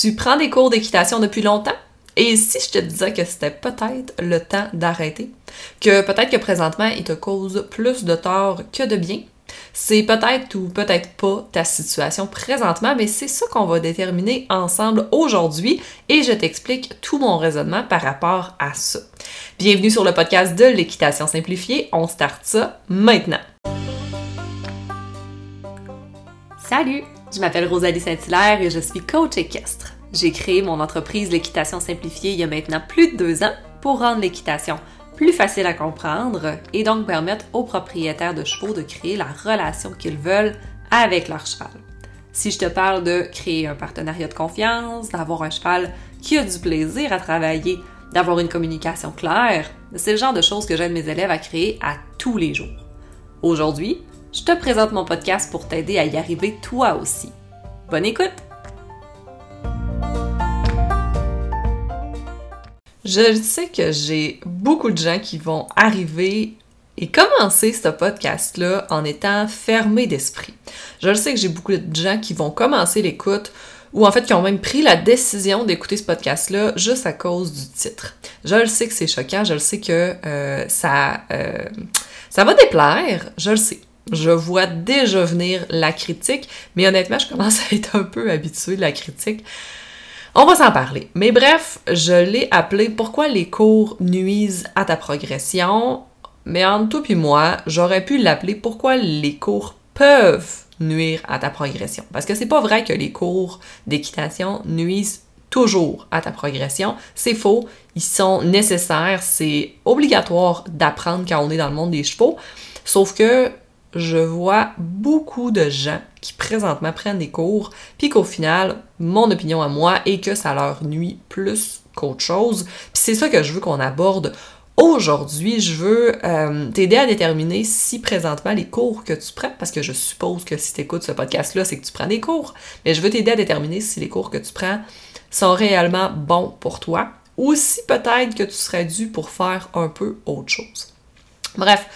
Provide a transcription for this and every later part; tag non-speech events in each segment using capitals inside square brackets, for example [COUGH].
Tu prends des cours d'équitation depuis longtemps? Et si je te disais que c'était peut-être le temps d'arrêter, que peut-être que présentement il te cause plus de tort que de bien, c'est peut-être ou peut-être pas ta situation présentement, mais c'est ça qu'on va déterminer ensemble aujourd'hui et je t'explique tout mon raisonnement par rapport à ça. Bienvenue sur le podcast de l'équitation simplifiée. On start ça maintenant. Salut, je m'appelle Rosalie Saint-Hilaire et je suis coach équestre. J'ai créé mon entreprise L'équitation simplifiée il y a maintenant plus de deux ans pour rendre l'équitation plus facile à comprendre et donc permettre aux propriétaires de chevaux de créer la relation qu'ils veulent avec leur cheval. Si je te parle de créer un partenariat de confiance, d'avoir un cheval qui a du plaisir à travailler, d'avoir une communication claire, c'est le genre de choses que j'aide mes élèves à créer à tous les jours. Aujourd'hui, je te présente mon podcast pour t'aider à y arriver toi aussi. Bonne écoute! Je sais que j'ai beaucoup de gens qui vont arriver et commencer ce podcast-là en étant fermés d'esprit. Je sais que j'ai beaucoup de gens qui vont commencer l'écoute ou en fait qui ont même pris la décision d'écouter ce podcast-là juste à cause du titre. Je le sais que c'est choquant, je le sais que euh, ça, euh, ça va déplaire, je le sais. Je vois déjà venir la critique, mais honnêtement, je commence à être un peu habituée de la critique. On va s'en parler. Mais bref, je l'ai appelé Pourquoi les cours nuisent à ta progression? Mais entre toi et moi, j'aurais pu l'appeler Pourquoi les cours peuvent nuire à ta progression? Parce que c'est pas vrai que les cours d'équitation nuisent toujours à ta progression. C'est faux. Ils sont nécessaires. C'est obligatoire d'apprendre quand on est dans le monde des chevaux. Sauf que je vois beaucoup de gens qui présentement prennent des cours, puis qu'au final, mon opinion à moi est que ça leur nuit plus qu'autre chose. Puis c'est ça que je veux qu'on aborde Aujourd'hui, je veux euh, t'aider à déterminer si présentement les cours que tu prends, parce que je suppose que si tu écoutes ce podcast-là, c'est que tu prends des cours, mais je veux t'aider à déterminer si les cours que tu prends sont réellement bons pour toi, ou si peut-être que tu serais dû pour faire un peu autre chose. Bref,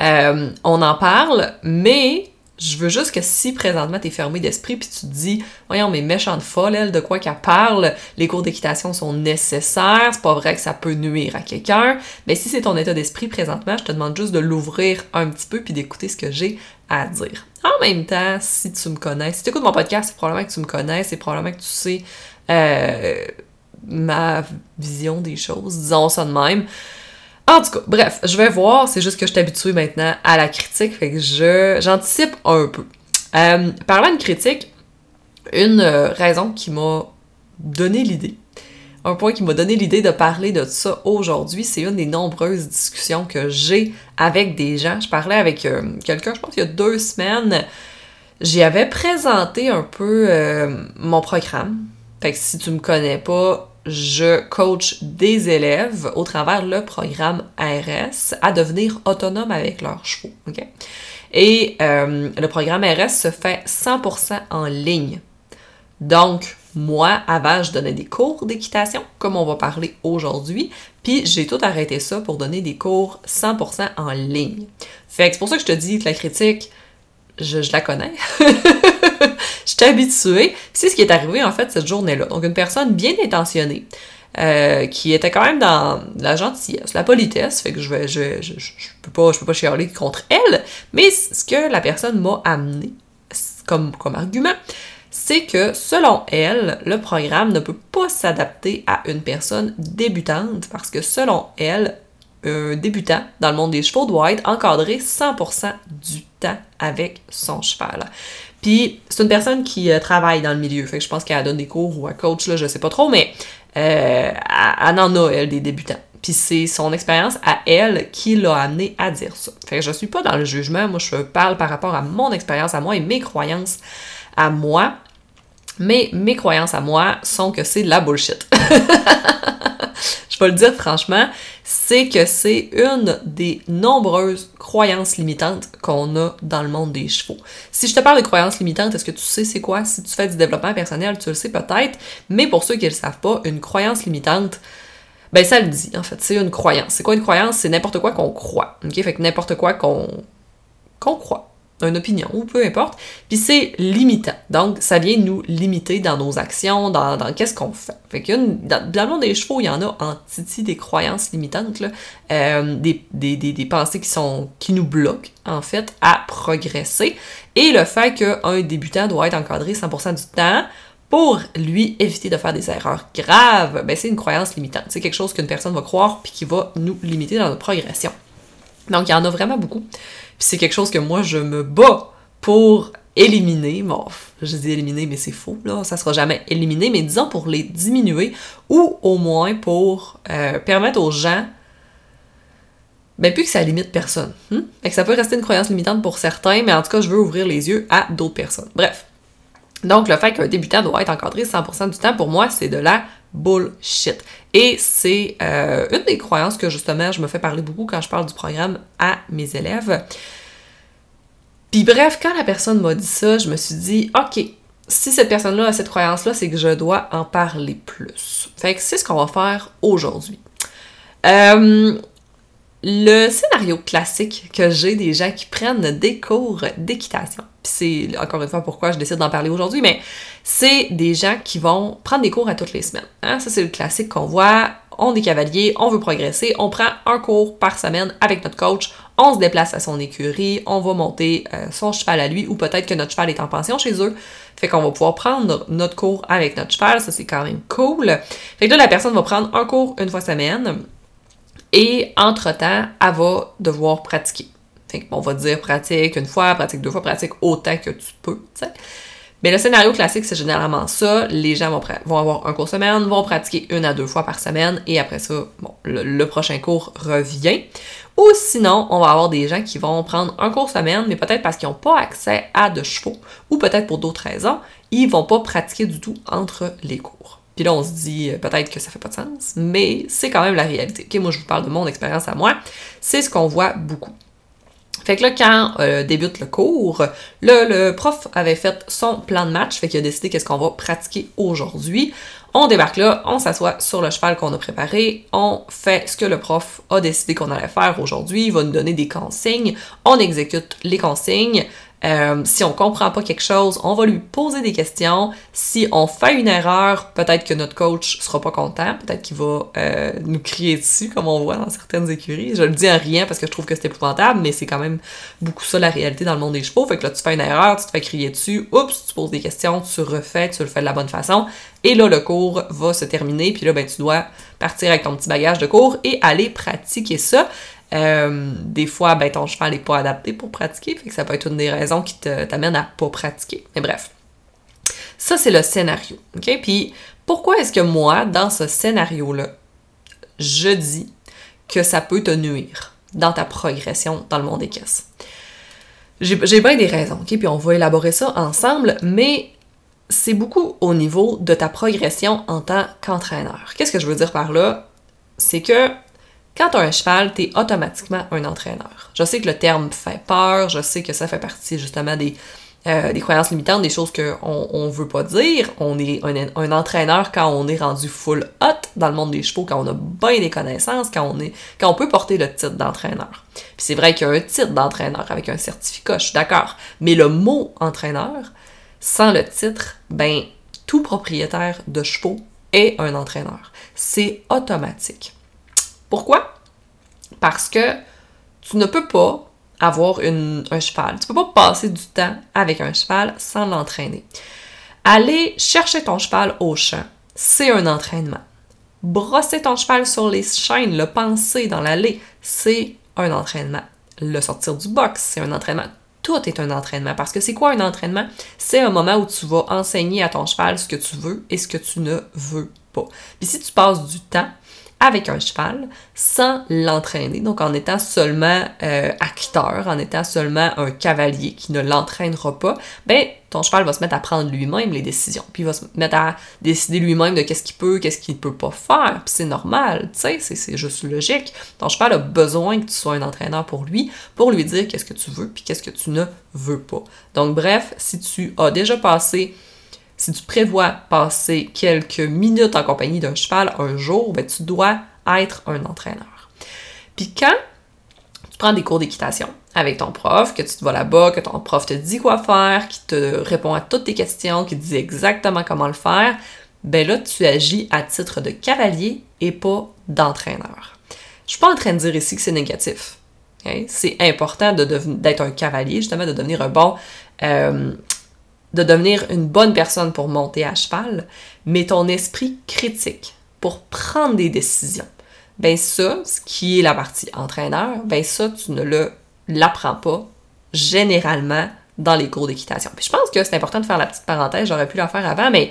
euh, on en parle, mais je veux juste que si présentement t'es fermé d'esprit puis tu te dis voyons mais méchante folle elle de quoi qu'elle parle les cours d'équitation sont nécessaires c'est pas vrai que ça peut nuire à quelqu'un mais si c'est ton état d'esprit présentement je te demande juste de l'ouvrir un petit peu puis d'écouter ce que j'ai à dire. En même temps si tu me connais si tu écoutes mon podcast c'est probablement que tu me connais c'est probablement que tu sais euh, ma vision des choses disons ça de même en tout cas, bref, je vais voir, c'est juste que je suis maintenant à la critique, fait que je j'anticipe un peu. Euh, parlant de critique, une euh, raison qui m'a donné l'idée, un point qui m'a donné l'idée de parler de ça aujourd'hui, c'est une des nombreuses discussions que j'ai avec des gens. Je parlais avec euh, quelqu'un, je pense il y a deux semaines, j'y avais présenté un peu mon programme. Fait que si tu me connais pas, je coach des élèves au travers le programme RS à devenir autonomes avec leurs chevaux. Et euh, le programme RS se fait 100% en ligne. Donc, moi, avant, je donnais des cours d'équitation, comme on va parler aujourd'hui, puis j'ai tout arrêté ça pour donner des cours 100% en ligne. Fait que c'est pour ça que je te dis la critique, je, je la connais. [LAUGHS] Je suis habituée. C'est ce qui est arrivé en fait cette journée-là. Donc une personne bien intentionnée. Euh, qui était quand même dans la gentillesse, la politesse, fait que je vais, je, peux pas, je peux pas chialer contre elle, mais ce que la personne m'a amené comme, comme argument, c'est que selon elle, le programme ne peut pas s'adapter à une personne débutante parce que selon elle, un débutant dans le monde des chevaux doit être encadré 100% du temps avec son cheval. Puis c'est une personne qui euh, travaille dans le milieu, fait que je pense qu'elle donne des cours ou un coach, là, je sais pas trop, mais euh, elle, en a, elle, des débutants. Puis c'est son expérience à elle qui l'a amené à dire ça. Fait que je suis pas dans le jugement, moi je parle par rapport à mon expérience à moi et mes croyances à moi. Mais mes croyances à moi sont que c'est de la bullshit. [LAUGHS] je vais le dire franchement, c'est que c'est une des nombreuses croyances limitantes qu'on a dans le monde des chevaux. Si je te parle de croyances limitantes, est-ce que tu sais c'est quoi? Si tu fais du développement personnel, tu le sais peut-être, mais pour ceux qui ne le savent pas, une croyance limitante, ben ça le dit en fait, c'est une croyance. C'est quoi une croyance? C'est n'importe quoi qu'on croit. OK? Fait que n'importe quoi qu'on qu'on croit. Une opinion ou peu importe, puis c'est limitant. Donc, ça vient nous limiter dans nos actions, dans, dans qu'est-ce qu'on fait. Fait que dans, le monde des chevaux, il y en a en titi des croyances limitantes, euh, des, des, des, des, pensées qui sont qui nous bloquent, en fait, à progresser. Et le fait qu'un débutant doit être encadré 100% du temps pour lui éviter de faire des erreurs graves, ben c'est une croyance limitante. C'est quelque chose qu'une personne va croire puis qui va nous limiter dans notre progression. Donc, il y en a vraiment beaucoup. C'est quelque chose que moi, je me bats pour éliminer. Bon, je dis éliminer, mais c'est faux, là. Ça sera jamais éliminé, mais disons pour les diminuer ou au moins pour euh, permettre aux gens ben plus que ça limite personne. Hmm? Fait que ça peut rester une croyance limitante pour certains, mais en tout cas, je veux ouvrir les yeux à d'autres personnes. Bref. Donc, le fait qu'un débutant doit être encadré 100% du temps, pour moi, c'est de la bullshit. Et c'est euh, une des croyances que justement je me fais parler beaucoup quand je parle du programme à mes élèves. Puis bref, quand la personne m'a dit ça, je me suis dit, OK, si cette personne-là a cette croyance-là, c'est que je dois en parler plus. Fait que c'est ce qu'on va faire aujourd'hui. Euh, le scénario classique que j'ai des gens qui prennent des cours d'équitation, c'est encore une fois pourquoi je décide d'en parler aujourd'hui, mais c'est des gens qui vont prendre des cours à toutes les semaines. Hein? Ça, c'est le classique qu'on voit. On est cavalier, on veut progresser, on prend un cours par semaine avec notre coach, on se déplace à son écurie, on va monter euh, son cheval à lui, ou peut-être que notre cheval est en pension chez eux, fait qu'on va pouvoir prendre notre cours avec notre cheval, ça c'est quand même cool. Fait que là, la personne va prendre un cours une fois semaine, et entre-temps, elle va devoir pratiquer. Fait on va dire pratique une fois, pratique deux fois, pratique autant que tu peux. Mais le scénario classique, c'est généralement ça. Les gens vont, vont, avoir un cours semaine, vont pratiquer une à deux fois par semaine, et après ça, bon, le, prochain cours revient. Ou sinon, on va avoir des gens qui vont prendre un cours semaine, mais peut-être parce qu'ils n'ont pas accès à de chevaux, ou peut-être pour d'autres raisons, ils vont pas pratiquer du tout entre les cours. Puis là, on se dit euh, peut-être que ça fait pas de sens, mais c'est quand même la réalité. Ok, moi, je vous parle de mon expérience à moi. C'est ce qu'on voit beaucoup. Fait que là, quand euh, débute le cours, le prof avait fait son plan de match, fait qu'il a décidé qu'est-ce qu'on va pratiquer aujourd'hui. On débarque là, on s'assoit sur le cheval qu'on a préparé, on fait ce que le prof a décidé qu'on allait faire aujourd'hui, il va nous donner des consignes, on exécute les consignes, euh, si on comprend pas quelque chose, on va lui poser des questions. Si on fait une erreur, peut-être que notre coach sera pas content, peut-être qu'il va euh, nous crier dessus, comme on voit dans certaines écuries. Je le dis en rien parce que je trouve que c'est épouvantable, mais c'est quand même beaucoup ça la réalité dans le monde des chevaux. Fait que là, tu fais une erreur, tu te fais crier dessus, oups, tu poses des questions, tu refais, tu le fais de la bonne façon. Et là, le cours va se terminer, puis là, ben, tu dois partir avec ton petit bagage de cours et aller pratiquer ça. Euh, des fois, ben, ton cheval n'est pas adapté pour pratiquer, fait que ça peut être une des raisons qui t'amène à pas pratiquer. Mais bref, ça c'est le scénario. OK? Puis pourquoi est-ce que moi, dans ce scénario-là, je dis que ça peut te nuire dans ta progression dans le monde des caisses? J'ai bien des raisons, OK? Puis on va élaborer ça ensemble, mais c'est beaucoup au niveau de ta progression en tant qu'entraîneur. Qu'est-ce que je veux dire par là? C'est que quand tu as un cheval, tu es automatiquement un entraîneur. Je sais que le terme fait peur, je sais que ça fait partie justement des, euh, des croyances limitantes, des choses qu'on on veut pas dire. On est un, entraîneur quand on est rendu full hot dans le monde des chevaux, quand on a bien des connaissances, quand on, est, quand on peut porter le titre d'entraîneur. Puis c'est vrai qu'il y a un titre d'entraîneur avec un certificat, je suis d'accord. Mais le mot entraîneur, sans le titre, ben tout propriétaire de chevaux est un entraîneur. C'est automatique. Pourquoi? Parce que tu ne peux pas avoir un cheval. Tu ne peux pas passer du temps avec un cheval sans l'entraîner. Aller chercher ton cheval au champ, c'est un entraînement. Brosser ton cheval sur les chaînes, le penser dans l'allée, c'est un entraînement. Le sortir du box, c'est un entraînement. Tout est un entraînement. Parce que c'est quoi un entraînement? C'est un moment où tu vas enseigner à ton cheval ce que tu veux et ce que tu ne veux pas. Puis si tu passes du temps avec un cheval sans l'entraîner, donc en étant seulement euh, acteur, en étant seulement un cavalier qui ne l'entraînera pas, ben ton cheval va se mettre à prendre lui-même les décisions, puis il va se mettre à décider lui-même de qu'est-ce qu'il peut, qu'est-ce qu'il peut pas faire, puis c'est normal, tu sais, c'est juste logique. Ton cheval a besoin que tu sois un entraîneur pour lui, pour lui dire qu'est-ce que tu veux, puis qu'est-ce que tu ne veux pas. Donc bref, si tu as déjà passé si tu prévois passer quelques minutes en compagnie d'un cheval un jour, ben, tu dois être un entraîneur. Puis quand tu prends des cours d'équitation avec ton prof, que tu te vas là-bas, que ton prof te dit quoi faire, qui te répond à toutes tes questions, qui te dit exactement comment le faire, ben là, tu agis à titre de cavalier et pas d'entraîneur. Je suis pas en train de dire ici que c'est négatif. C'est important d'être un cavalier, justement, de devenir un bon... Euh, de devenir une bonne personne pour monter à cheval, mais ton esprit critique pour prendre des décisions. Ben ça, ce qui est la partie entraîneur, ben ça, tu ne le l'apprends pas généralement dans les cours d'équitation. Je pense que c'est important de faire la petite parenthèse, j'aurais pu la faire avant, mais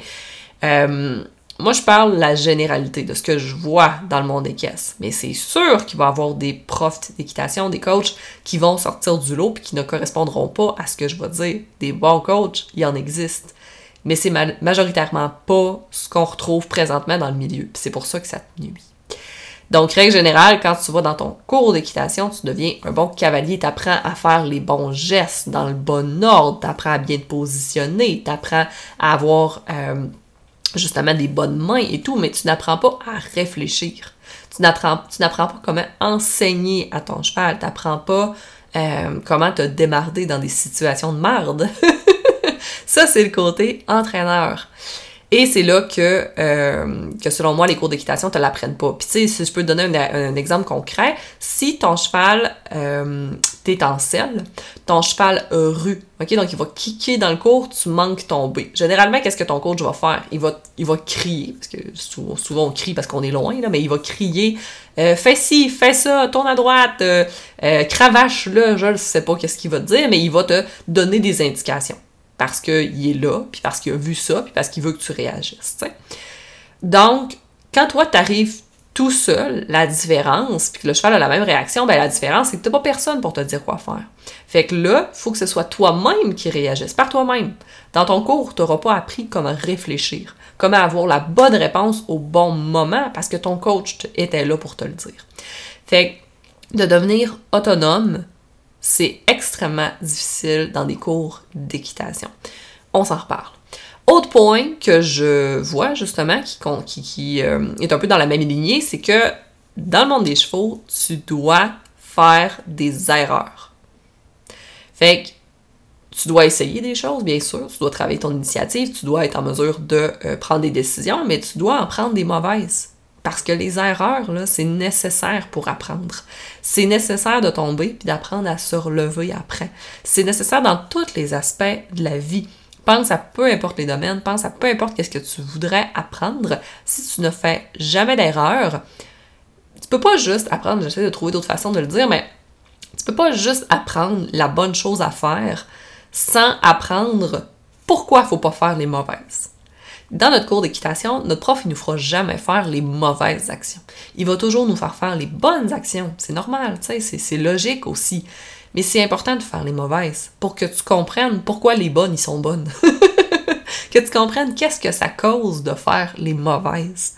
euh, moi je parle de la généralité de ce que je vois dans le monde des caisses. Mais c'est sûr qu'il va y avoir des profs d'équitation, des coachs qui vont sortir du lot et qui ne correspondront pas à ce que je vais dire. Des bons coachs, il en existe. Mais c'est majoritairement pas ce qu'on retrouve présentement dans le milieu. C'est pour ça que ça te nuit. Donc, règle générale, quand tu vas dans ton cours d'équitation, tu deviens un bon cavalier, tu apprends à faire les bons gestes dans le bon ordre, tu apprends à bien te positionner, tu apprends à avoir euh, justement des bonnes mains et tout, mais tu n'apprends pas à réfléchir. Tu n'apprends, pas comment enseigner à ton cheval, tu n'apprends pas euh, comment te démarder dans des situations de merde. [LAUGHS] Ça, c'est le côté entraîneur. Et c'est là que, euh, que, selon moi, les cours d'équitation te l'apprennent pas. Puis tu sais, si je peux te donner un, exemple concret, si ton cheval, euh, t'es en selle, ton cheval rue, ok, donc il va kicker dans le cours, tu manques tomber. Généralement, qu'est-ce que ton coach va faire? Il va, il va crier, parce que souvent, on crie parce qu'on est loin, là, mais il va crier euh, fais ci, fais ça, tourne à droite, euh, cravache-le, je ne sais pas qu'est-ce qu'il va te dire, mais il va te donner des indications parce qu'il est là, puis parce qu'il a vu ça, puis parce qu'il veut que tu réagisses. Donc, quand toi, tu arrives tout seul, la différence, puis que le cheval a la même réaction, ben la différence, c'est que tu n'as pas personne pour te dire quoi faire. Fait que là, faut que ce soit toi-même qui réagisse, par toi-même. Dans ton cours, tu n'auras pas appris comment réfléchir, comment avoir la bonne réponse au bon moment, parce que ton coach était là pour te le dire. Fait que de devenir autonome, c'est extrêmement difficile dans des cours d'équitation. On s'en reparle. Autre point que je vois justement qui, euh, est un peu dans la même lignée, c'est que dans le monde des chevaux, tu dois faire des erreurs. Fait que tu dois essayer des choses, bien sûr, tu dois travailler ton initiative, tu dois être en mesure de euh, prendre des décisions, mais tu dois en prendre des mauvaises. Parce que les erreurs, c'est nécessaire pour apprendre. C'est nécessaire de tomber puis d'apprendre à se relever après. C'est nécessaire dans tous les aspects de la vie. Pense à peu importe les domaines, pense à peu importe qu'est-ce que tu voudrais apprendre. Si tu ne fais jamais d'erreur, tu peux pas juste apprendre, j'essaie de trouver d'autres façons de le dire, mais tu peux pas juste apprendre la bonne chose à faire sans apprendre pourquoi faut pas faire les mauvaises. Dans notre cours d'équitation, notre prof, il nous fera jamais faire les mauvaises actions. Il va toujours nous faire faire les bonnes actions. C'est normal, tu sais, c'est logique aussi. Mais c'est important de faire les mauvaises pour que tu comprennes pourquoi les bonnes, ils sont bonnes. [LAUGHS] que tu comprennes qu'est-ce que ça cause de faire les mauvaises.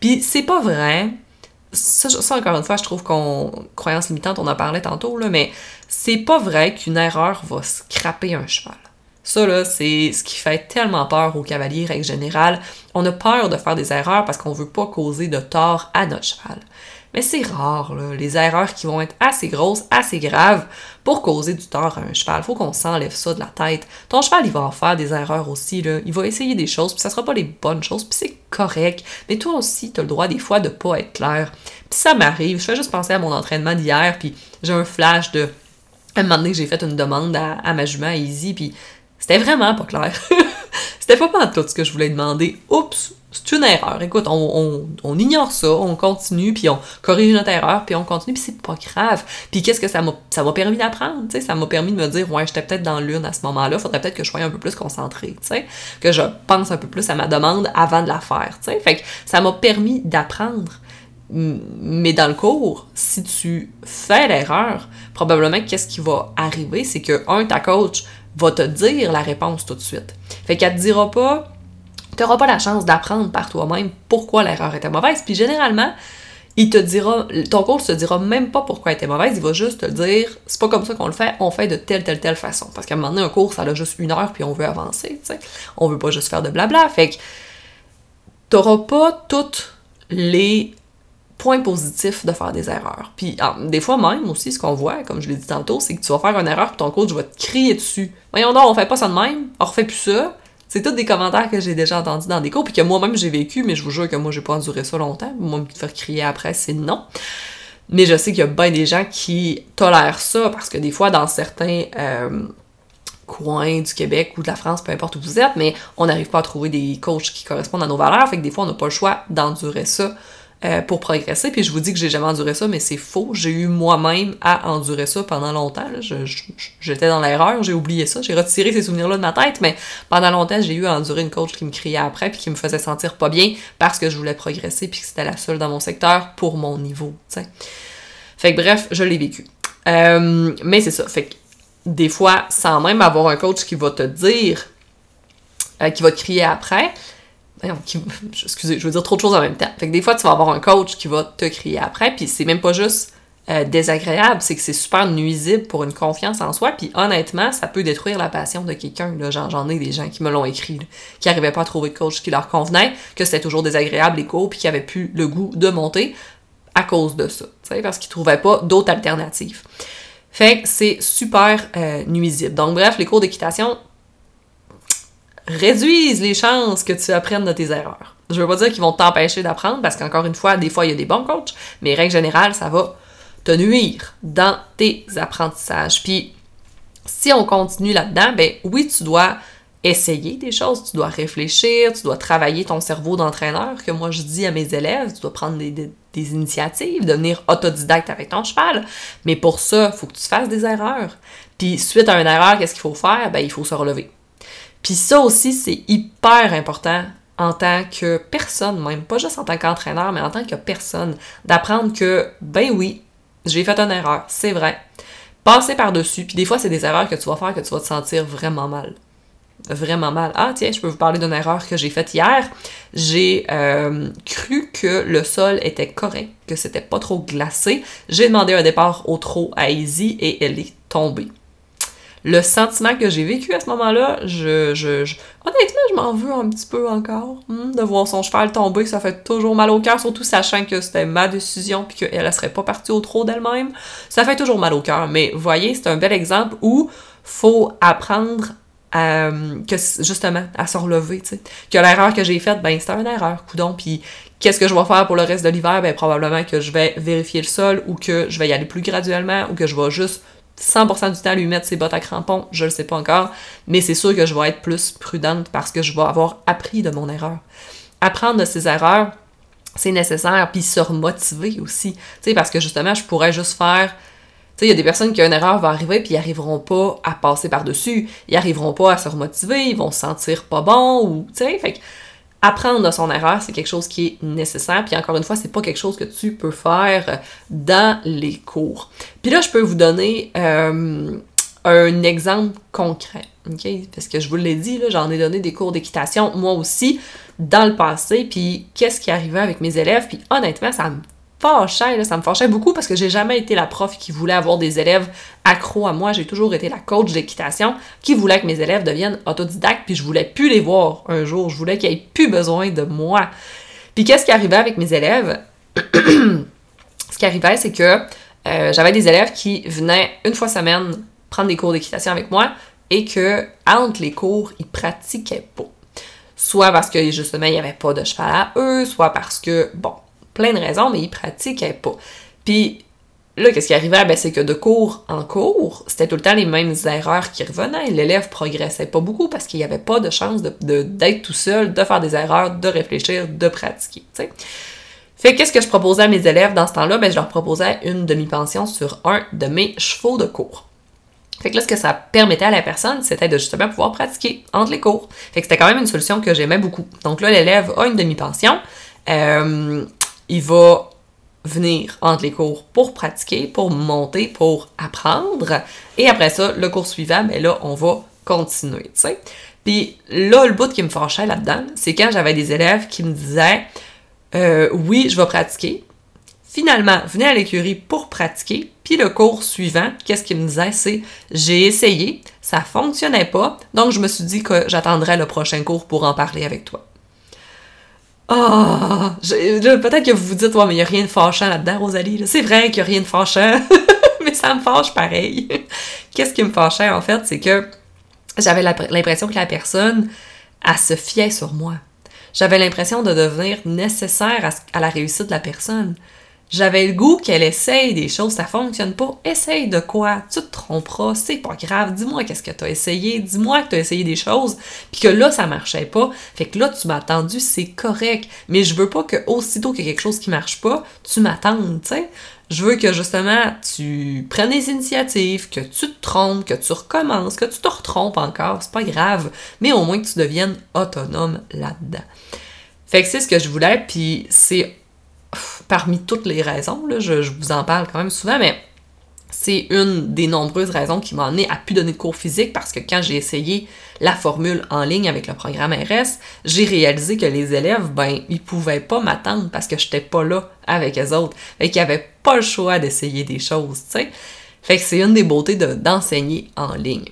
Puis c'est pas vrai. Ça, ça, encore une fois, je trouve qu'on. Croyance limitante, on en parlait tantôt, là, mais c'est pas vrai qu'une erreur va scraper un cheval. Ça, là, c'est ce qui fait tellement peur aux cavaliers, règle générale. On a peur de faire des erreurs parce qu'on veut pas causer de tort à notre cheval. Mais c'est rare, là, les erreurs qui vont être assez grosses, assez graves pour causer du tort à un cheval. Faut qu'on s'enlève ça de la tête. Ton cheval, il va en faire des erreurs aussi, là. Il va essayer des choses, puis ça sera pas les bonnes choses, puis c'est correct. Mais toi aussi, tu as le droit des fois de pas être clair. Puis ça m'arrive. Je fais juste penser à mon entraînement d'hier, puis j'ai un flash de... un moment donné, j'ai fait une demande à, à ma jument, Easy, puis c'était vraiment pas clair. [LAUGHS] C'était pas pas tout ce que je voulais demander. Oups, c'est une erreur. Écoute, on, ignore ça, on continue, puis on corrige notre erreur, puis on continue, puis c'est pas grave. Puis qu'est-ce que ça m'a permis d'apprendre, ça m'a permis de me dire ouais, j'étais peut-être dans l'une à ce moment-là, faudrait peut-être que je sois un peu plus concentré, tu sais, que je pense un peu plus à ma demande avant de la faire, tu sais? Fait que ça m'a permis d'apprendre. Mais dans le cours, si tu fais l'erreur, probablement qu'est-ce qui va arriver, c'est que un ta coach va te dire la réponse tout de suite. Fait qu'elle te dira pas, tu n'auras pas la chance d'apprendre par toi-même pourquoi l'erreur était mauvaise. Puis généralement, il te dira, ton coach te dira même pas pourquoi elle était mauvaise, il va juste te dire, c'est pas comme ça qu'on le fait, on fait de telle, telle, telle façon. Parce qu'à un moment donné, un cours, ça a juste une heure, puis on veut avancer, tu sais. On veut pas juste faire de blabla. Fait que t'auras pas toutes les point positif de faire des erreurs. Puis ah, des fois même aussi, ce qu'on voit, comme je l'ai dit tantôt, c'est que tu vas faire une erreur puis ton coach va te crier dessus. Voyons donc, on fait pas ça de même, on refait plus ça. C'est tous des commentaires que j'ai déjà entendus dans des cours puis que moi-même j'ai vécu, mais je vous jure que moi j'ai pas enduré ça longtemps. Moi, me faire crier après, c'est non. Mais je sais qu'il y a bien des gens qui tolèrent ça parce que des fois, dans certains euh, coins du Québec ou de la France, peu importe où vous êtes, mais on n'arrive pas à trouver des coachs qui correspondent à nos valeurs. Fait que des fois, on n'a pas le choix d'endurer ça euh, pour progresser. Puis je vous dis que j'ai jamais enduré ça, mais c'est faux. J'ai eu moi-même à endurer ça pendant longtemps. J'étais dans l'erreur, j'ai oublié ça, j'ai retiré ces souvenirs-là de ma tête, mais pendant longtemps, j'ai eu à endurer une coach qui me criait après puis qui me faisait sentir pas bien parce que je voulais progresser puis que c'était la seule dans mon secteur pour mon niveau, t'sais. Fait que bref, je l'ai vécu. Euh, mais c'est ça. Fait que des fois, sans même avoir un coach qui va te dire, euh, qui va te crier après, excusez, je veux dire trop de choses en même temps. Fait que des fois, tu vas avoir un coach qui va te crier après, puis c'est même pas juste euh, désagréable, c'est que c'est super nuisible pour une confiance en soi, puis honnêtement, ça peut détruire la passion de quelqu'un. J'en ai des gens qui me l'ont écrit, qui n'arrivaient pas à trouver de coach qui leur convenait, que c'était toujours désagréable les cours, puis qui avaient plus le goût de monter à cause de ça, parce qu'ils trouvaient pas d'autres alternatives. Fait c'est super euh, nuisible. Donc bref, les cours d'équitation, réduisent les chances que tu apprennes de tes erreurs. Je veux pas dire qu'ils vont t'empêcher d'apprendre, parce qu'encore une fois, des fois, il y a des bons coachs, mais règle générale, ça va te nuire dans tes apprentissages. Puis, si on continue là-dedans, ben oui, tu dois essayer des choses, tu dois réfléchir, tu dois travailler ton cerveau d'entraîneur, que moi je dis à mes élèves, tu dois prendre des, initiatives, devenir autodidacte avec ton cheval. Mais pour ça, faut que tu fasses des erreurs. Puis suite à une erreur, qu'est-ce qu'il faut faire? Ben, il faut se relever. Puis ça aussi, c'est hyper important en tant que personne même, pas juste en tant qu'entraîneur, mais en tant que personne, d'apprendre que, ben oui, j'ai fait une erreur, c'est vrai. Passer par-dessus, puis des fois, c'est des erreurs que tu vas faire que tu vas te sentir vraiment mal. Vraiment mal. Ah, tiens, je peux vous parler d'une erreur que j'ai faite hier. J'ai euh, cru que le sol était correct, que c'était pas trop glacé. J'ai demandé un départ au trot à Easy et elle est tombée le sentiment que j'ai vécu à ce moment-là, je, je, honnêtement, je m'en veux un petit peu encore. Hmm, de voir son cheval tomber, ça fait toujours mal au cœur, surtout sachant que c'était ma décision puis qu'elle ne serait pas partie au trot d'elle-même. Ça fait toujours mal au cœur. Mais voyez, c'est un bel exemple où faut apprendre à, que justement à se relever, tu. Que l'erreur que j'ai faite, ben c'était une erreur, coudon. Puis qu'est-ce que je vais faire pour le reste de l'hiver? Ben probablement que je vais vérifier le sol ou que je vais y aller plus graduellement ou que je vais juste 100% du temps lui mettre ses bottes à crampons, je le sais pas encore, mais c'est sûr que je vais être plus prudente parce que je vais avoir appris de mon erreur. Apprendre de ses erreurs, c'est nécessaire, puis se remotiver aussi, tu sais, parce que justement, je pourrais juste faire tu sais, il y a des personnes qui ont une erreur va arriver puis ils arriveront pas à passer par-dessus, ils arriveront pas à se remotiver, ils vont se sentir pas bons ou tu sais, fait apprendre de son erreur, c'est quelque chose qui est nécessaire. Puis encore une fois, c'est pas quelque chose que tu peux faire dans les cours. Puis là, je peux vous donner euh, un exemple concret. ok? Parce que je vous l'ai dit, j'en ai donné des cours d'équitation, moi aussi, dans le passé. Puis qu'est-ce qui arrivait avec mes élèves? Puis honnêtement, ça me fâchait, là, ça me fâchait beaucoup parce que j'ai jamais été la prof qui voulait avoir des élèves accros à moi. J'ai toujours été la coach d'équitation qui voulait que mes élèves deviennent autodidactes, puis je voulais plus les voir un jour. Je voulais qu'ils aient plus besoin de moi. Puis qu'est-ce qui arrivait avec mes élèves? [CLEARS THROAT] Ce qui arrivait, c'est que euh, j'avais des élèves qui venaient une fois semaine prendre des cours d'équitation avec moi et que entre les cours, ils pratiquaient pas. Soit parce que justement, il n'y avait pas de cheval à eux, soit parce que, bon, plein de raisons, mais ils pratiquaient pas. Puis là, qu'est-ce qui arrivait? Ben, c'est que de cours en cours, c'était tout le temps les mêmes erreurs qui revenaient. L'élève progressait pas beaucoup parce qu'il n'y avait pas de chance d'être tout seul, de faire des erreurs, de réfléchir, de pratiquer. Fait qu'est-ce que je proposais à mes élèves dans ce temps-là? Ben, je leur proposais une demi-pension sur un de mes chevaux de cours. Fait que là, ce que ça permettait à la personne, c'était de justement pouvoir pratiquer entre les cours. Fait que c'était quand même une solution que j'aimais beaucoup. Donc là, l'élève a une demi-pension. Euh, il va venir entre les cours pour pratiquer, pour monter, pour apprendre. Et après ça, le cours suivant, mais ben là, on va continuer, tu. Puis là, le bout qui me fâchait là-dedans, c'est quand j'avais des élèves qui me disaient euh, Oui, je vais pratiquer. Finalement, venez à l'écurie pour pratiquer. Puis le cours suivant, qu'est-ce qu'il me disait C'est J'ai essayé, ça fonctionnait pas, donc je me suis dit que j'attendrais le prochain cours pour en parler avec toi. Ah! Peut-être que vous vous dites, ouais, mais il n'y a rien de fâchant là-dedans, Rosalie. C'est vrai qu'il n'y a rien de fâchant, [LAUGHS] mais ça me fâche pareil. Qu'est-ce qui me fâchait, en fait? C'est que j'avais l'impression que la personne, elle se fiait sur moi. J'avais l'impression de devenir nécessaire à, la réussite de la personne. J'avais le goût qu'elle essaye des choses, ça fonctionne pas. Essaye de quoi? Tu te tromperas, c'est pas grave. Dis-moi qu'est-ce que tu as essayé. Dis-moi que tu as essayé des choses, puis que là, ça marchait pas. Fait que là, tu m'as attendu, c'est correct. Mais je veux pas que aussitôt qu'il y a quelque chose qui marche pas, tu m'attendes, tu sais. Je veux que justement tu prennes des initiatives, que tu te trompes, que tu recommences, que tu te retrompes encore, c'est pas grave, mais au moins que tu deviennes autonome là-dedans. Fait que c'est ce que je voulais, puis c'est parmi toutes les raisons, là, je, vous en parle quand même souvent, mais c'est une des nombreuses raisons qui m'a amené à plus donner de cours physiques parce que quand j'ai essayé la formule en ligne avec le programme RS, j'ai réalisé que les élèves, ben, ils pouvaient pas m'attendre parce que j'étais pas là avec les autres. Fait qu'ils avaient pas le choix d'essayer des choses, tu sais. Fait que c'est une des beautés d'enseigner en ligne.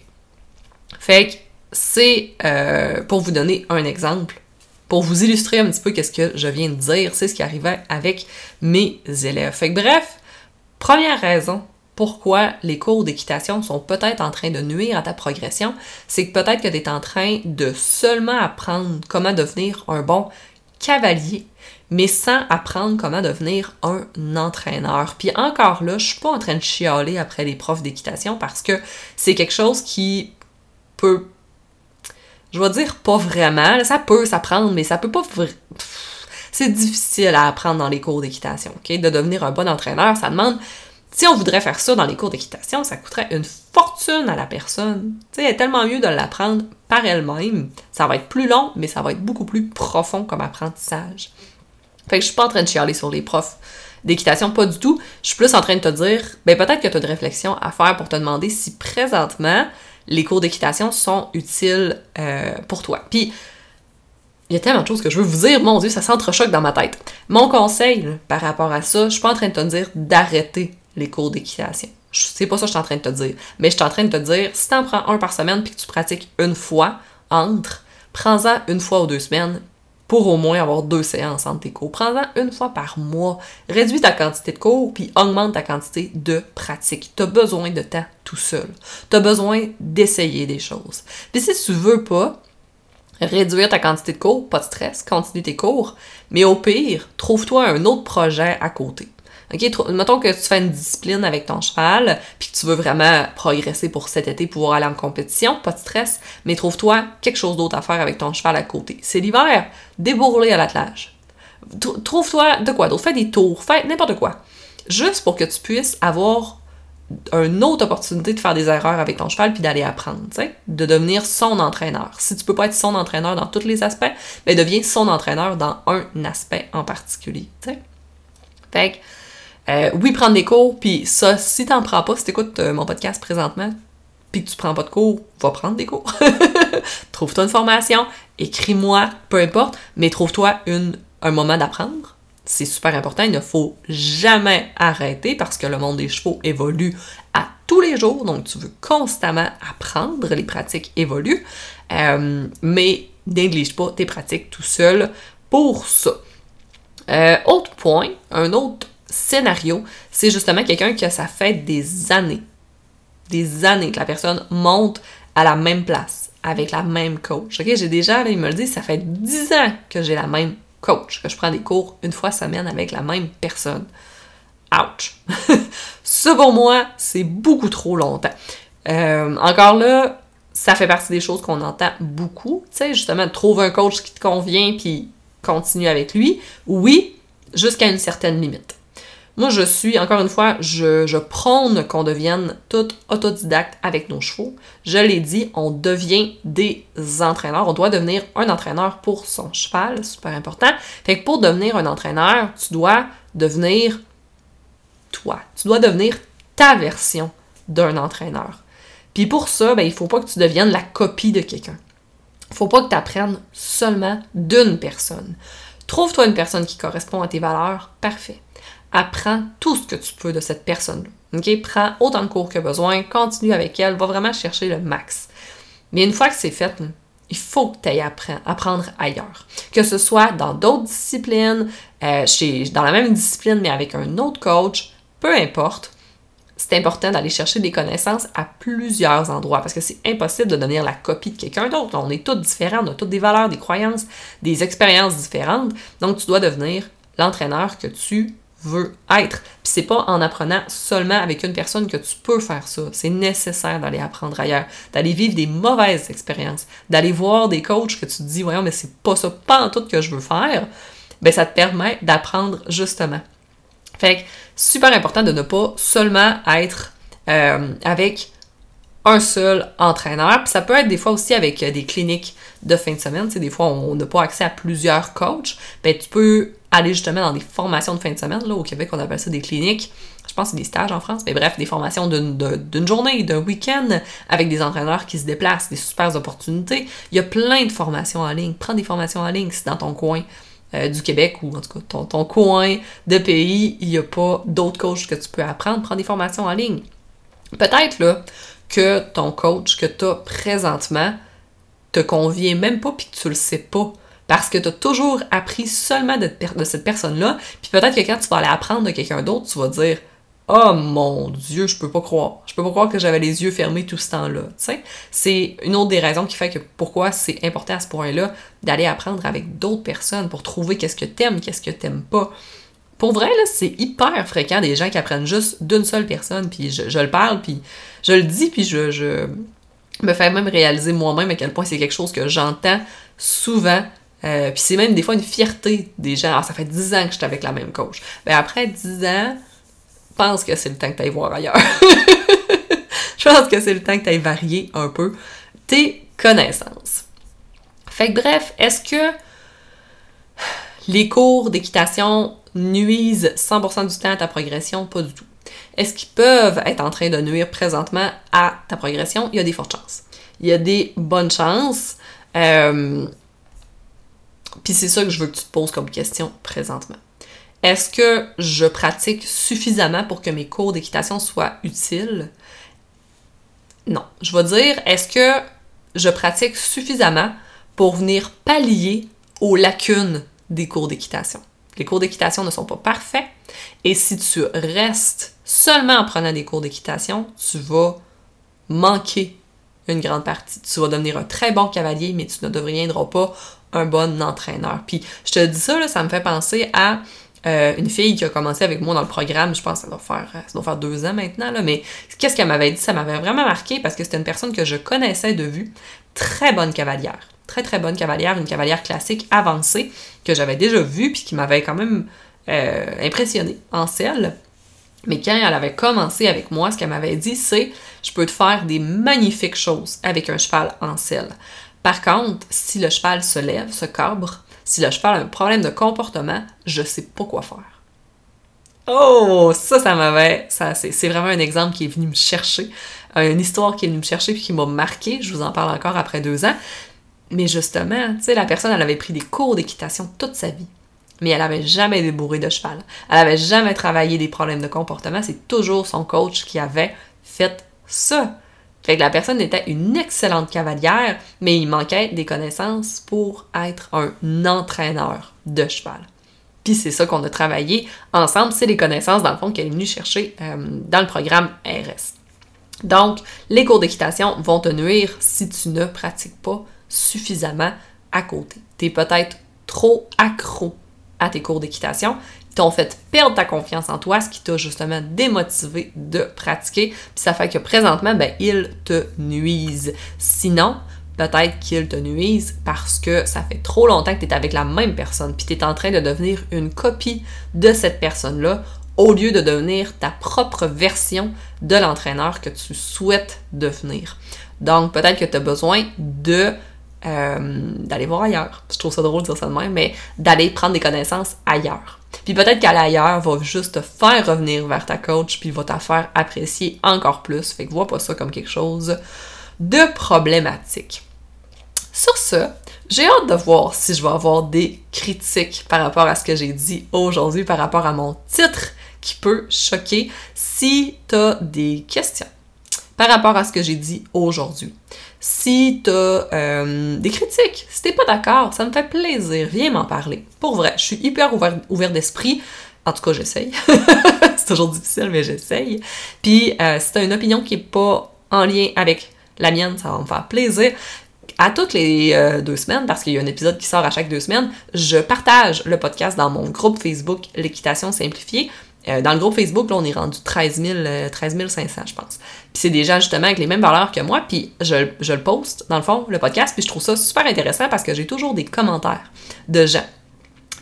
Fait que c'est, euh, pour vous donner un exemple, pour vous illustrer un petit peu qu'est-ce que je viens de dire, c'est ce qui arrivait avec mes élèves. Fait bref, première raison pourquoi les cours d'équitation sont peut-être en train de nuire à ta progression, c'est que peut-être que tu es en train de seulement apprendre comment devenir un bon cavalier, mais sans apprendre comment devenir un entraîneur. Puis encore là, je suis pas en train de chialer après les profs d'équitation parce que c'est quelque chose qui peut je vais dire pas vraiment, ça peut s'apprendre, mais ça peut pas c'est difficile à apprendre dans les cours d'équitation, OK? De devenir un bon entraîneur, ça demande si on voudrait faire ça dans les cours d'équitation, ça coûterait une fortune à la personne. Tu sais, est tellement mieux de l'apprendre par elle-même. Ça va être plus long, mais ça va être beaucoup plus profond comme apprentissage. Fait que je suis pas en train de chialer sur les profs d'équitation, pas du tout. Je suis plus en train de te dire, ben peut-être que tu as une réflexion à faire pour te demander si présentement les cours d'équitation sont utiles euh, pour toi. Puis il y a tellement de choses que je veux vous dire, mon Dieu, ça s'entrechoque dans ma tête. Mon conseil par rapport à ça, je suis pas en train de te dire d'arrêter les cours d'équitation. C'est pas ça que je suis en train de te dire. Mais je suis en train de te dire, si tu en prends un par semaine puis que tu pratiques une fois entre, prends-en une fois ou deux semaines pour au moins avoir deux séances entre tes cours. Prends-en une fois par mois. Réduis ta quantité de cours puis augmente ta quantité de pratique. Tu as besoin de temps tout seul. Tu as besoin d'essayer des choses. Puis si tu veux pas réduire ta quantité de cours, pas de stress, continue tes cours, mais au pire, trouve-toi un autre projet à côté. OK, mettons que tu fais une discipline avec ton cheval, puis que tu veux vraiment progresser pour cet été, pouvoir aller en compétition, pas de stress, mais trouve-toi quelque chose d'autre à faire avec ton cheval à côté. C'est l'hiver, débourler à l'attelage. Trouve-toi de quoi d'autre, fais des tours, fais n'importe quoi. Juste pour que tu puisses avoir une autre opportunité de faire des erreurs avec ton cheval puis d'aller apprendre, de devenir son entraîneur. Si tu peux pas être son entraîneur dans tous les aspects, ben deviens son entraîneur dans un aspect en particulier, tu sais. Fait que euh, oui, prendre des cours, puis ça, si t'en prends pas, si t'écoutes euh, mon podcast présentement, puis que tu prends pas de cours, va prendre des cours. [LAUGHS] trouve-toi une formation, écris-moi, peu importe, mais trouve-toi un moment d'apprendre. C'est super important, il ne faut jamais arrêter parce que le monde des chevaux évolue à tous les jours, donc tu veux constamment apprendre, les pratiques évoluent, euh, mais néglige pas tes pratiques tout seul pour ça. autre point, un autre scénario, c'est justement quelqu'un qui a ça fait des années, des années que la personne monte à la même place, avec la même coach. Ok, j'ai déjà, il me le dit, ça fait 10 ans que j'ai la même coach, que je prends des cours une fois semaine avec la même personne. Ouch! [LAUGHS] ça pour moi, c'est beaucoup trop longtemps. Euh, encore là, ça fait partie des choses qu'on entend beaucoup. Tu sais, justement, trouve un coach qui te convient puis continue avec lui. Oui, jusqu'à une certaine limite. Moi, je suis, encore une fois, je, prône qu'on devienne tout autodidacte avec nos chevaux. Je l'ai dit, on devient des entraîneurs. On doit devenir un entraîneur pour son cheval, super important. Fait que pour devenir un entraîneur, tu dois devenir toi. Tu dois devenir ta version d'un entraîneur. Puis pour ça, ben, il faut pas que tu deviennes la copie de quelqu'un. Il faut pas que tu apprennes seulement d'une personne. Trouve-toi une personne qui correspond à tes valeurs, parfait apprends tout ce que tu peux de cette personne-là. OK? Prends autant de cours que besoin, continue avec elle, va vraiment chercher le max. Mais une fois que c'est fait, il faut que tu ailles apprendre ailleurs. Que ce soit dans d'autres disciplines, euh, chez, dans la même discipline, mais avec un autre coach, peu importe, c'est important d'aller chercher des connaissances à plusieurs endroits parce que c'est impossible de devenir la copie de quelqu'un d'autre. On est tous différents, on a toutes des valeurs, des croyances, des expériences différentes. Donc, tu dois devenir l'entraîneur que tu veux être. Puis c'est pas en apprenant seulement avec une personne que tu peux faire ça. C'est nécessaire d'aller apprendre ailleurs, d'aller vivre des mauvaises expériences, d'aller voir des coachs que tu te dis, voyons, mais c'est pas ça, pas en tout que je veux faire. Ben, ça te permet d'apprendre justement. Fait que super important de ne pas seulement être euh, avec un seul entraîneur. Puis ça peut être des fois aussi avec euh, des cliniques de fin de semaine. Tu sais, des fois, on n'a pas accès à plusieurs coachs. Ben, tu peux aller justement dans des formations de fin de semaine. Là, au Québec, on appelle ça des cliniques. Je pense que c'est des stages en France. Mais bref, des formations d'une journée, d'un week-end avec des entraîneurs qui se déplacent, des super opportunités. Il y a plein de formations en ligne. Prends des formations en ligne si dans ton coin. Euh, du Québec ou en tout cas ton, ton coin de pays, il n'y a pas d'autres coachs que tu peux apprendre, prends des formations en ligne. Peut-être là que ton coach que tu as présentement te convient même pas puis que tu le sais pas. Parce que tu as toujours appris seulement de, cette personne-là, puis peut-être que quand tu vas aller apprendre de quelqu'un d'autre, tu vas dire Oh mon Dieu, je peux pas croire. Je peux pas croire que j'avais les yeux fermés tout ce temps-là. C'est une autre des raisons qui fait que pourquoi c'est important à ce point-là d'aller apprendre avec d'autres personnes pour trouver qu'est-ce que t'aimes, qu'est-ce que t'aimes pas. Pour vrai, là, c'est hyper fréquent des gens qui apprennent juste d'une seule personne, puis je, le parle, puis je le dis, puis je me fais même réaliser moi-même à quel point c'est quelque chose que j'entends souvent euh, puis c'est même des fois une fierté des gens. Alors, ça fait 10 ans que j'étais avec la même coach. Mais ben, après 10 ans, pense que c'est le temps que tu ailles voir ailleurs. je pense que c'est le temps que tu ailles [LAUGHS] varier un peu tes connaissances. Fait que bref, est-ce que les cours d'équitation nuisent 100% du temps à ta progression? Pas du tout. Est-ce qu'ils peuvent être en train de nuire présentement à ta progression? Il y a des fortes chances. Il y a des bonnes chances. Euh, puis c'est ça que je veux que tu te poses comme question présentement. Est-ce que je pratique suffisamment pour que mes cours d'équitation soient utiles? Non. Je vais dire, est-ce que je pratique suffisamment pour venir pallier aux lacunes des cours d'équitation? Les cours d'équitation ne sont pas parfaits et si tu restes seulement en prenant des cours d'équitation, tu vas manquer une grande partie. Tu vas devenir un très bon cavalier, mais tu ne deviendras pas un bon entraîneur. Puis je te dis ça, ça me fait penser à euh, une fille qui a commencé avec moi dans le programme, je pense que ça doit faire, ça doit faire deux ans maintenant, mais qu'est-ce qu'elle m'avait dit? Ça m'avait vraiment marqué parce que c'était une personne que je connaissais de vue, très bonne cavalière, très très bonne cavalière, une cavalière classique avancée que j'avais déjà vue puis qui m'avait quand même euh, impressionnée en selle. Mais quand elle avait commencé avec moi, ce qu'elle m'avait dit, c'est je peux te faire des magnifiques choses avec un cheval en selle. Par contre, si le cheval se lève, se cabre, si le cheval a un problème de comportement, je sais pas quoi faire. Oh, ça, ça m'avait. C'est vraiment un exemple qui est venu me chercher. Une histoire qui est venue me chercher puis qui m'a marqué. Je vous en parle encore après deux ans. Mais justement, tu sais, la personne, elle avait pris des cours d'équitation toute sa vie. Mais elle avait jamais débourré de cheval. Elle avait jamais travaillé des problèmes de comportement. C'est toujours son coach qui avait fait ça. Fait que la personne était une excellente cavalière, mais il manquait des connaissances pour être un entraîneur de cheval. Puis c'est ça qu'on a travaillé ensemble, c'est les connaissances dans le fond qu'elle est venue chercher euh, dans le programme RS. Donc, les cours d'équitation vont te nuire si tu ne pratiques pas suffisamment à côté. Tu es peut-être trop accro à tes cours d'équitation t'ont fait perdre ta confiance en toi, ce qui t'a justement démotivé de pratiquer, puis ça fait que présentement, ben, ils te nuisent. Sinon, peut-être qu'ils te nuisent parce que ça fait trop longtemps que tu es avec la même personne, puis tu es en train de devenir une copie de cette personne-là au lieu de devenir ta propre version de l'entraîneur que tu souhaites devenir. Donc, peut-être que tu as besoin de euh, d'aller voir ailleurs. Je trouve ça drôle de dire ça de même, mais d'aller prendre des connaissances ailleurs. Puis peut-être qu'à l'ailleurs va juste te faire revenir vers ta coach, puis va te faire apprécier encore plus. Fait que vois pas ça comme quelque chose de problématique. Sur ce, j'ai hâte de voir si je vais avoir des critiques par rapport à ce que j'ai dit aujourd'hui, par rapport à mon titre qui peut choquer. Si tu as des questions, par rapport à ce que j'ai dit aujourd'hui. Si tu as euh, des critiques, si t'es pas d'accord, ça me fait plaisir, viens m'en parler. Pour vrai, je suis hyper ouvert, ouvert d'esprit. En tout cas, j'essaye. [LAUGHS] c'est toujours difficile, mais j'essaye. Puis, euh, si t'as une opinion qui est pas en lien avec la mienne, ça va me faire plaisir. À toutes les euh, deux semaines, parce qu'il y a un épisode qui sort à chaque deux semaines, je partage le podcast dans mon groupe Facebook L'équitation simplifiée. Euh, dans le groupe Facebook, là, on est rendu 13, 000, 13 500, je pense. Puis c'est des gens justement avec les mêmes valeurs que moi, puis je, je le poste, dans le fond, le podcast, puis je trouve ça super intéressant parce que j'ai toujours des commentaires de gens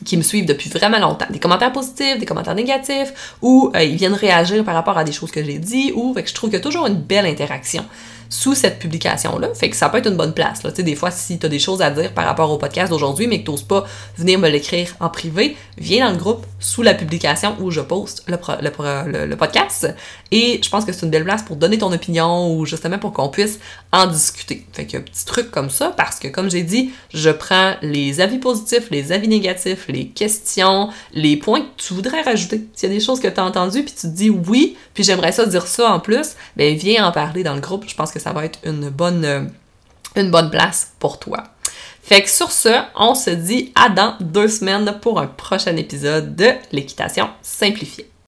qui me suivent depuis vraiment longtemps. Des commentaires positifs, des commentaires négatifs, ou euh, ils viennent réagir par rapport à des choses que j'ai dit, ou fait que je trouve qu'il y a toujours une belle interaction sous cette publication-là. Fait que ça peut être une bonne place. Là. Des fois, si tu as des choses à dire par rapport au podcast d'aujourd'hui, mais que tu pas venir me l'écrire en privé, viens dans le groupe sous la publication où je poste le, le, le, podcast. Et je pense que c'est une belle place pour donner ton opinion ou justement pour qu'on puisse en discuter. Fait que petit truc comme ça, parce que comme j'ai dit, je prends les avis positifs, les avis négatifs, les questions, les points que tu voudrais rajouter. S'il y a des choses que tu as entendues, puis tu te dis oui, puis j'aimerais ça dire ça en plus, ben viens en parler dans le groupe. Je pense que ça va être une bonne, euh, une bonne place pour toi. Fait que sur ce, on se dit à dans deux semaines pour un prochain épisode de l'équitation simplifiée.